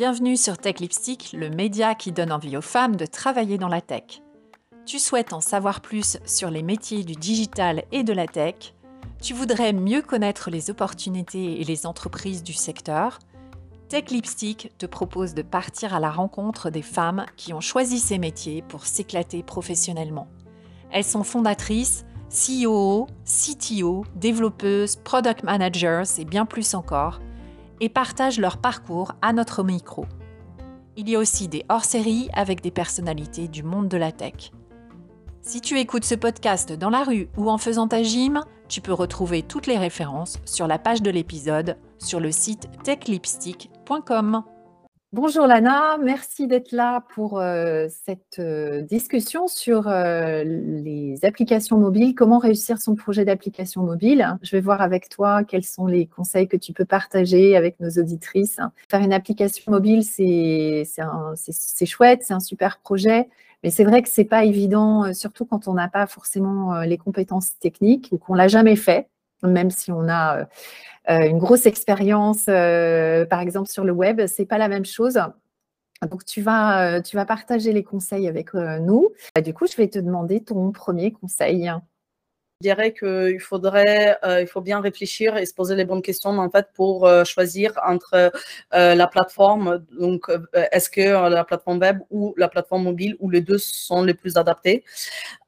Bienvenue sur Tech Lipstick, le média qui donne envie aux femmes de travailler dans la tech. Tu souhaites en savoir plus sur les métiers du digital et de la tech Tu voudrais mieux connaître les opportunités et les entreprises du secteur Tech Lipstick te propose de partir à la rencontre des femmes qui ont choisi ces métiers pour s'éclater professionnellement. Elles sont fondatrices, CEO, CTO, développeuses, product managers et bien plus encore, et partagent leur parcours à notre micro. Il y a aussi des hors-séries avec des personnalités du monde de la tech. Si tu écoutes ce podcast dans la rue ou en faisant ta gym, tu peux retrouver toutes les références sur la page de l'épisode sur le site techlipstick.com. Bonjour Lana, merci d'être là pour euh, cette euh, discussion sur euh, les applications mobiles, comment réussir son projet d'application mobile. Je vais voir avec toi quels sont les conseils que tu peux partager avec nos auditrices. Faire une application mobile, c'est chouette, c'est un super projet, mais c'est vrai que c'est pas évident, surtout quand on n'a pas forcément les compétences techniques ou qu'on l'a jamais fait, même si on a une grosse expérience, euh, par exemple sur le web, c'est pas la même chose. Donc, tu vas, euh, tu vas partager les conseils avec nous. Du coup, je vais te demander ton premier conseil. Je dirais qu'il faudrait, euh, il faut bien réfléchir et se poser les bonnes questions en fait pour euh, choisir entre euh, la plateforme. Donc, est-ce que la plateforme web ou la plateforme mobile ou les deux sont les plus adaptés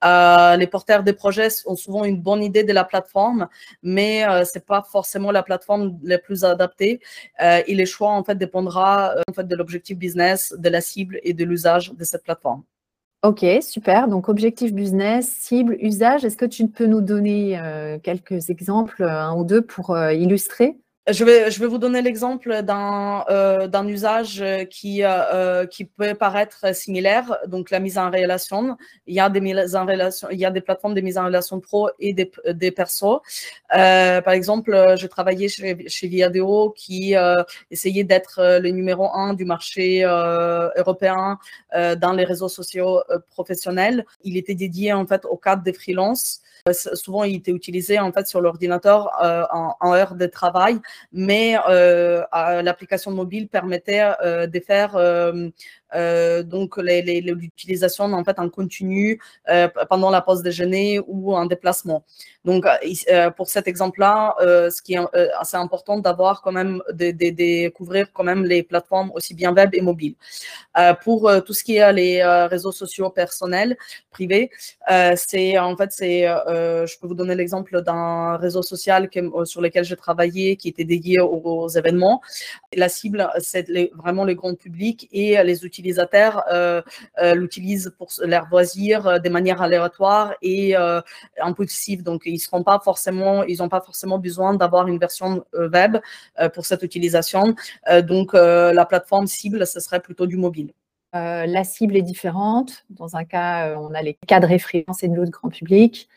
Les porteurs des projets ont souvent une bonne idée de la plateforme, mais c'est pas forcément la plateforme la plus adaptée. et les choix en fait dépendra en fait de l'objectif business, de la cible et de l'usage de cette plateforme. Ok, super. Donc, objectif business, cible, usage. Est-ce que tu peux nous donner euh, quelques exemples, un ou deux, pour euh, illustrer? Je vais, je vais vous donner l'exemple d'un euh, usage qui, euh, qui peut paraître similaire, donc la mise en relation. Il y a des mises en relation, il y a des plateformes de mise en relation pro et des, des persos. Euh, par exemple, j'ai travaillé chez, chez Viadeo qui euh, essayait d'être le numéro un du marché euh, européen dans les réseaux sociaux professionnels. Il était dédié en fait au cadre des freelances. Souvent, il était utilisé en fait sur l'ordinateur en, en heure de travail mais euh, l'application mobile permettait euh, de faire euh, donc l'utilisation en fait en continu pendant la pause déjeuner ou en déplacement. Donc pour cet exemple-là, ce qui est assez important d'avoir quand même de, découvrir quand même les plateformes aussi bien web et mobile. pour tout ce qui est les réseaux sociaux personnels, privés, c'est en fait c'est je peux vous donner l'exemple d'un réseau social sur lequel j'ai travaillé qui était dédié aux, événements. La cible, c'est vraiment le grand public et les utilisateurs euh, euh, l'utilisent pour leurs loisirs euh, de manière aléatoire et impulsive. Donc, ils seront pas n'ont pas forcément besoin d'avoir une version web pour cette utilisation. donc, la plateforme cible, ce serait plutôt du mobile. la cible est différente. Dans un cas, on a les cadres référencés de l'autre grand public.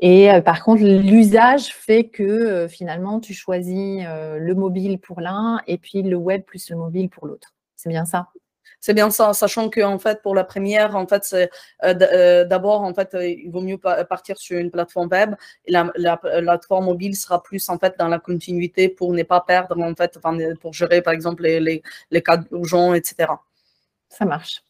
Et euh, par contre, l'usage fait que euh, finalement, tu choisis euh, le mobile pour l'un et puis le web plus le mobile pour l'autre. C'est bien ça? C'est bien ça, sachant que en fait pour la première, en fait c'est d'abord en fait il vaut mieux partir sur une plateforme web et la, plateforme mobile sera plus en fait dans la continuité pour ne pas perdre en fait, pour gérer par exemple les, les, les cas d'urgence, etc. Ça marche.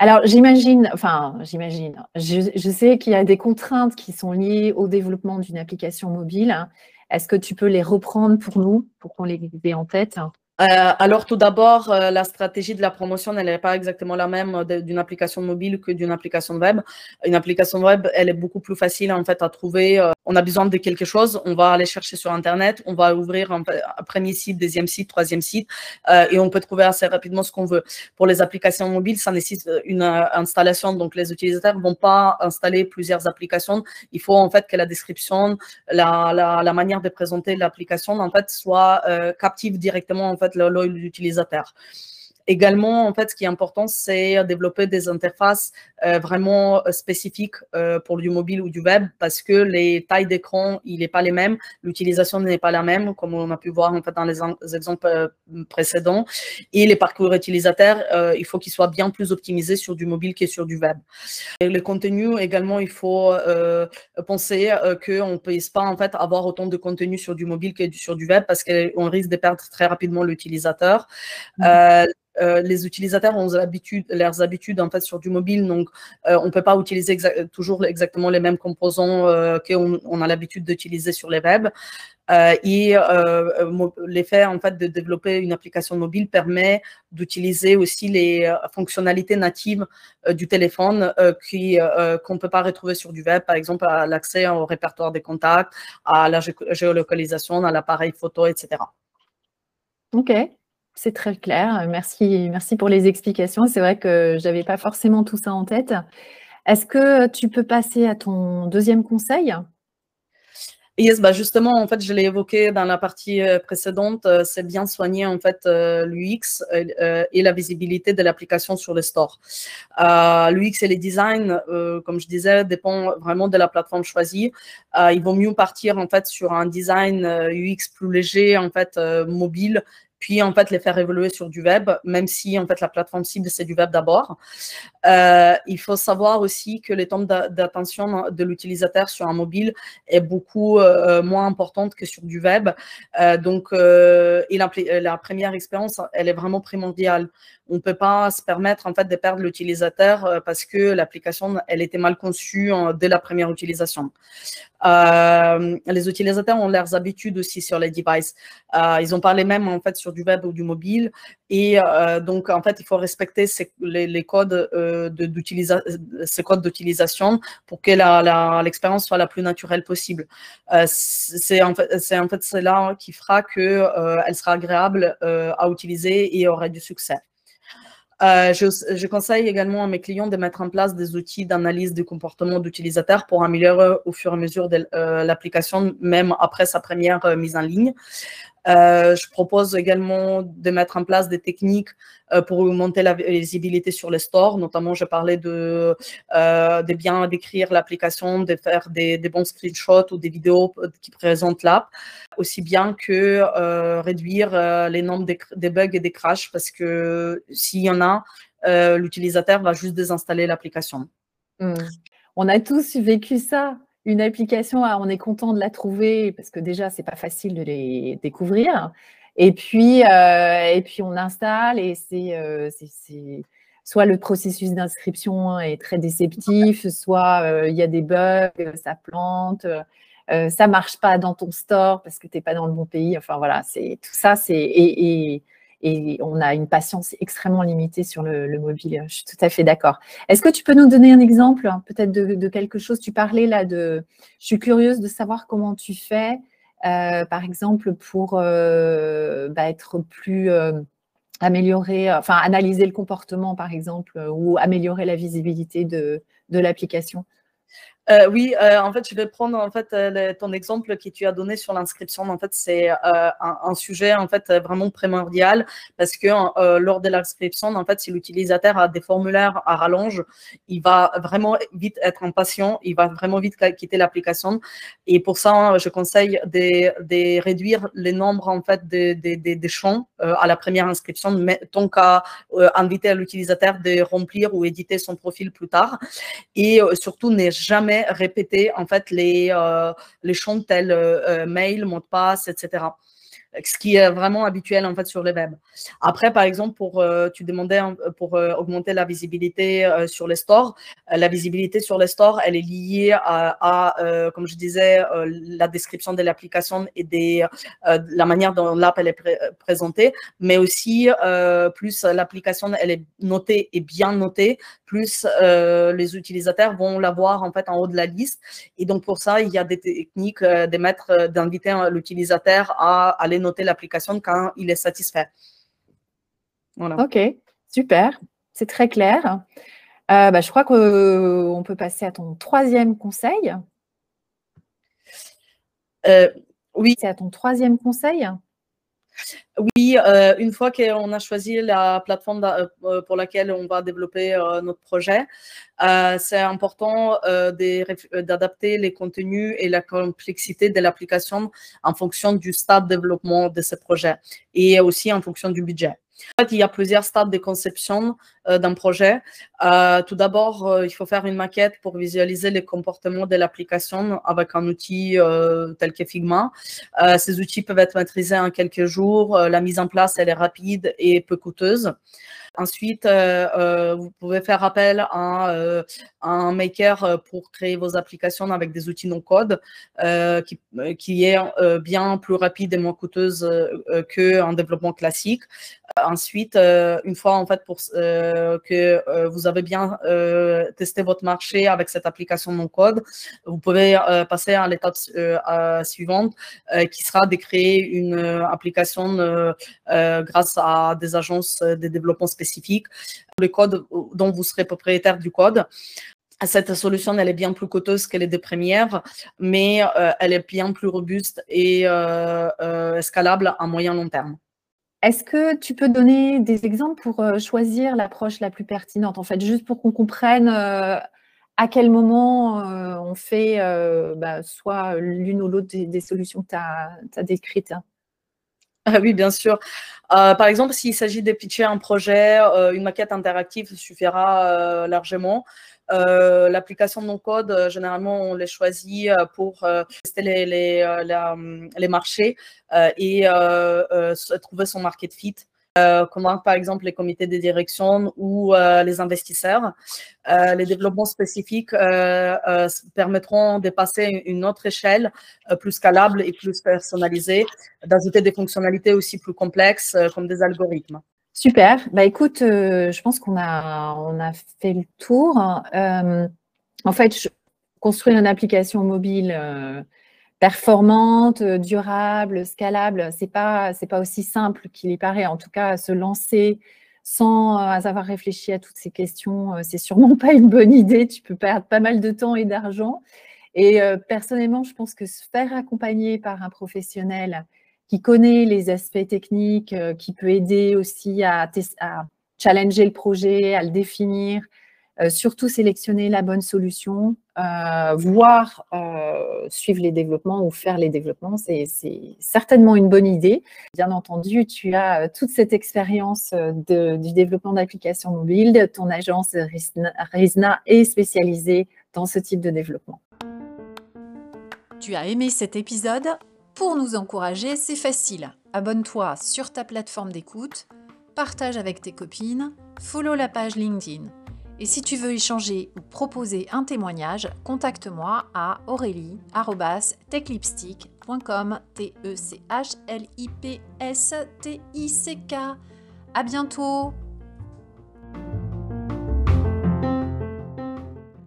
Alors, j'imagine, enfin, j'imagine, je, sais qu'il y a des contraintes qui sont liées au développement d'une application mobile. Est-ce que tu peux les reprendre pour nous, pour qu'on les ait en tête? Euh, alors tout d'abord, euh, la stratégie de la promotion, elle n'est pas exactement la même euh, d'une application mobile que d'une application web. Une application web, elle est beaucoup plus facile en fait à trouver. on a besoin de quelque chose, on va aller chercher sur Internet, on va ouvrir un, premier site, deuxième site, troisième site, et on peut trouver assez rapidement ce qu'on veut. Pour les applications mobiles, ça nécessite une installation, donc les utilisateurs vont pas installer plusieurs applications. Il faut en fait que la description, la, la, la manière de présenter l'application en fait soit captive directement en fait l'utilisateur. Également, en fait, ce qui est important, c'est développer des interfaces vraiment spécifiques pour du mobile ou du web parce que les tailles d'écran, il n'est pas les mêmes, l'utilisation n'est pas la même, comme on a pu voir en fait dans les, exemples précédents. Et les parcours utilisateurs, il faut qu'ils soient bien plus optimisés sur du mobile que sur du web. Et les contenus également, il faut penser qu'on ne puisse pas en fait avoir autant de contenu sur du mobile que sur du web parce qu'on risque de perdre très rapidement l'utilisateur. Mmh. Euh, euh, les utilisateurs ont l'habitude, leurs habitudes en fait sur du mobile, donc euh, on ne peut pas utiliser toujours exactement les mêmes composants qu'on on a l'habitude d'utiliser sur les web. et l'effet en fait de développer une application mobile permet d'utiliser aussi les fonctionnalités natives du téléphone qui qu'on ne peut pas retrouver sur du web, par exemple l'accès au répertoire des contacts, à la géolocalisation, à l'appareil photo, etc. Ok, c'est très clair. Merci, merci pour les explications. C'est vrai que je n'avais pas forcément tout ça en tête. Est-ce que tu peux passer à ton deuxième conseil? Yes, bah justement, en fait, je l'ai évoqué dans la partie euh, précédente, euh, c'est bien soigner en fait euh, l'UX et la visibilité de l'application sur le store. L'UX et les designs, comme je disais, dépend vraiment de la plateforme choisie. il vaut mieux partir en fait sur un design UX plus léger, en fait mobile, puis en fait les faire évoluer sur du web, même si en fait la plateforme cible c'est du web d'abord. Euh, il faut savoir aussi que les temps d'attention de l'utilisateur sur un mobile est beaucoup euh, moins importante que sur du web. Euh, donc la, la, première expérience, elle est vraiment primordiale. On ne peut pas se permettre en fait de perdre l'utilisateur parce que l'application elle était mal conçue dès la première utilisation. les utilisateurs ont leurs habitudes aussi sur les devices. ils ont parlé même en fait sur du web ou du mobile. Et euh, donc, en fait, il faut respecter ces, les, codes euh, d'utilisation pour que l'expérience soit la plus naturelle possible. Euh, c'est en fait, c'est cela qui fera que elle sera agréable à utiliser et aura du succès. Je, je, conseille également à mes clients de mettre en place des outils d'analyse du comportement d'utilisateur pour améliorer au fur et à mesure de l'application, même après sa première mise en ligne. Euh, je propose également de mettre en place des techniques euh, pour augmenter la visibilité sur les stores. Notamment, je parlais de, euh, bien décrire l'application, de faire des, bons screenshots ou des vidéos qui présentent l'app, aussi bien que réduire les nombres des, bugs et des crashs, parce que s'il y en a, l'utilisateur va juste désinstaller l'application. Hmm. On a tous vécu ça une application, on est content de la trouver parce que déjà, c'est pas facile de les découvrir. Et puis, euh, et puis on installe et euh, c'est soit le processus d'inscription est très déceptif, soit euh, il y a des bugs, ça plante, ça marche pas dans ton store parce que tu n'es pas dans le bon pays. Enfin voilà, c'est tout ça, c'est et, et on a une patience extrêmement limitée sur le, mobile. Je suis tout à fait d'accord. Est-ce que tu peux nous donner un exemple, hein, peut-être de, quelque chose? Tu parlais là de. Je suis curieuse de savoir comment tu fais, euh, par exemple, pour euh, bah, être plus euh, amélioré, enfin analyser le comportement, par exemple, ou améliorer la visibilité de l'application. Euh, oui, euh, en fait, je vais prendre en fait euh, ton exemple que tu as donné sur l'inscription. En fait, c'est un, sujet en fait vraiment primordial parce que lors de l'inscription, en fait, si l'utilisateur a des formulaires à rallonge, il va vraiment vite être impatient, il va vraiment vite quitter l'application. Et pour ça, je conseille de, réduire les nombres en fait des de, champs à la première inscription, mais tant qu'à inviter l'utilisateur de remplir ou éditer son profil plus tard. Et surtout, n'est jamais répéter en fait les, euh, les champs tels euh, euh, mail, mot de passe, etc ce qui est vraiment habituel en fait sur le web. Après, par exemple, pour euh, tu demandais pour euh, augmenter la visibilité euh, sur les stores, la visibilité sur les stores, elle est liée à, comme je disais, la description de l'application et des, la manière dont l'app elle est présentée, mais aussi plus l'application elle est notée et bien notée, plus les utilisateurs vont la voir en fait en haut de la liste. Et donc pour ça, il y a des techniques d'inviter l'utilisateur à aller noter l'application quand il est satisfait. Ok, super, c'est très clair. Euh, bah, je crois qu'on peut passer à ton troisième conseil. Euh, oui. C'est à ton troisième conseil. Oui, euh, une fois qu'on a choisi la plateforme euh, pour laquelle on va développer euh, notre projet, c'est important d'adapter les contenus et la complexité de l'application en fonction du stade de développement de ce projet et aussi en fonction du budget. Il y a plusieurs stades de conception euh, d'un projet. Euh, tout d'abord, euh, il faut faire une maquette pour visualiser les comportements de l'application avec un outil tel que Figma. ces outils peuvent être maîtrisés en quelques jours. la mise en place, elle est rapide et peu coûteuse. Ensuite, vous pouvez faire appel à, un maker pour créer vos applications avec des outils non-code qui, qui, est bien plus rapide et moins coûteuse qu'un développement classique. Ensuite, une fois en fait pour que vous avez bien testé votre marché avec cette application non-code, vous pouvez passer à l'étape suivante qui sera de créer une application grâce à des agences de développement spécifiques le code dont vous serez propriétaire du code. Cette solution, elle est bien plus coûteuse que les deux premières, mais euh, elle est bien plus robuste et euh, euh, scalable à moyen long terme. Est-ce que tu peux donner des exemples pour choisir l'approche la plus pertinente, en fait, juste pour qu'on comprenne à quel moment on fait bah, soit l'une ou l'autre des, solutions que tu as, décrites? Ah oui, bien sûr. Euh, par exemple, s'il s'agit de pitcher un projet, euh, une maquette interactive suffira euh, largement. L'application non-code, généralement, on les choisit pour tester les, les marchés et trouver son market fit. Euh, comme par exemple les comités de direction ou euh, les investisseurs. Euh, les développements spécifiques permettront de passer une autre échelle plus scalable et plus personnalisée, d'ajouter des fonctionnalités aussi plus complexes comme des algorithmes. Super. Bah écoute, je pense qu'on a, on a fait le tour. en fait, construire une application mobile performante, euh, durable, scalable, c'est pas pas aussi simple qu'il y paraît. En tout cas, se lancer sans euh, avoir réfléchi à toutes ces questions, euh, c'est sûrement pas une bonne idée. Tu peux perdre pas mal de temps et d'argent. Et personnellement, je pense que se faire accompagner par un professionnel qui connaît les aspects techniques, qui peut aider aussi à, à challenger le projet, à le définir, euh, surtout sélectionner la bonne solution, euh, voire euh, suivre les développements ou faire les développements, c'est certainement une bonne idée. Bien entendu, tu as toute cette expérience du développement d'applications mobiles. Ton agence RISNA est spécialisée dans ce type de développement. Tu as aimé cet épisode? Pour nous encourager, c'est facile. Abonne-toi sur ta plateforme d'écoute, partage avec tes copines, follow la page LinkedIn. Et si tu veux échanger ou proposer un témoignage, contacte-moi à aurélie.techlipstick.com t e c h l i p s t i c k. À bientôt.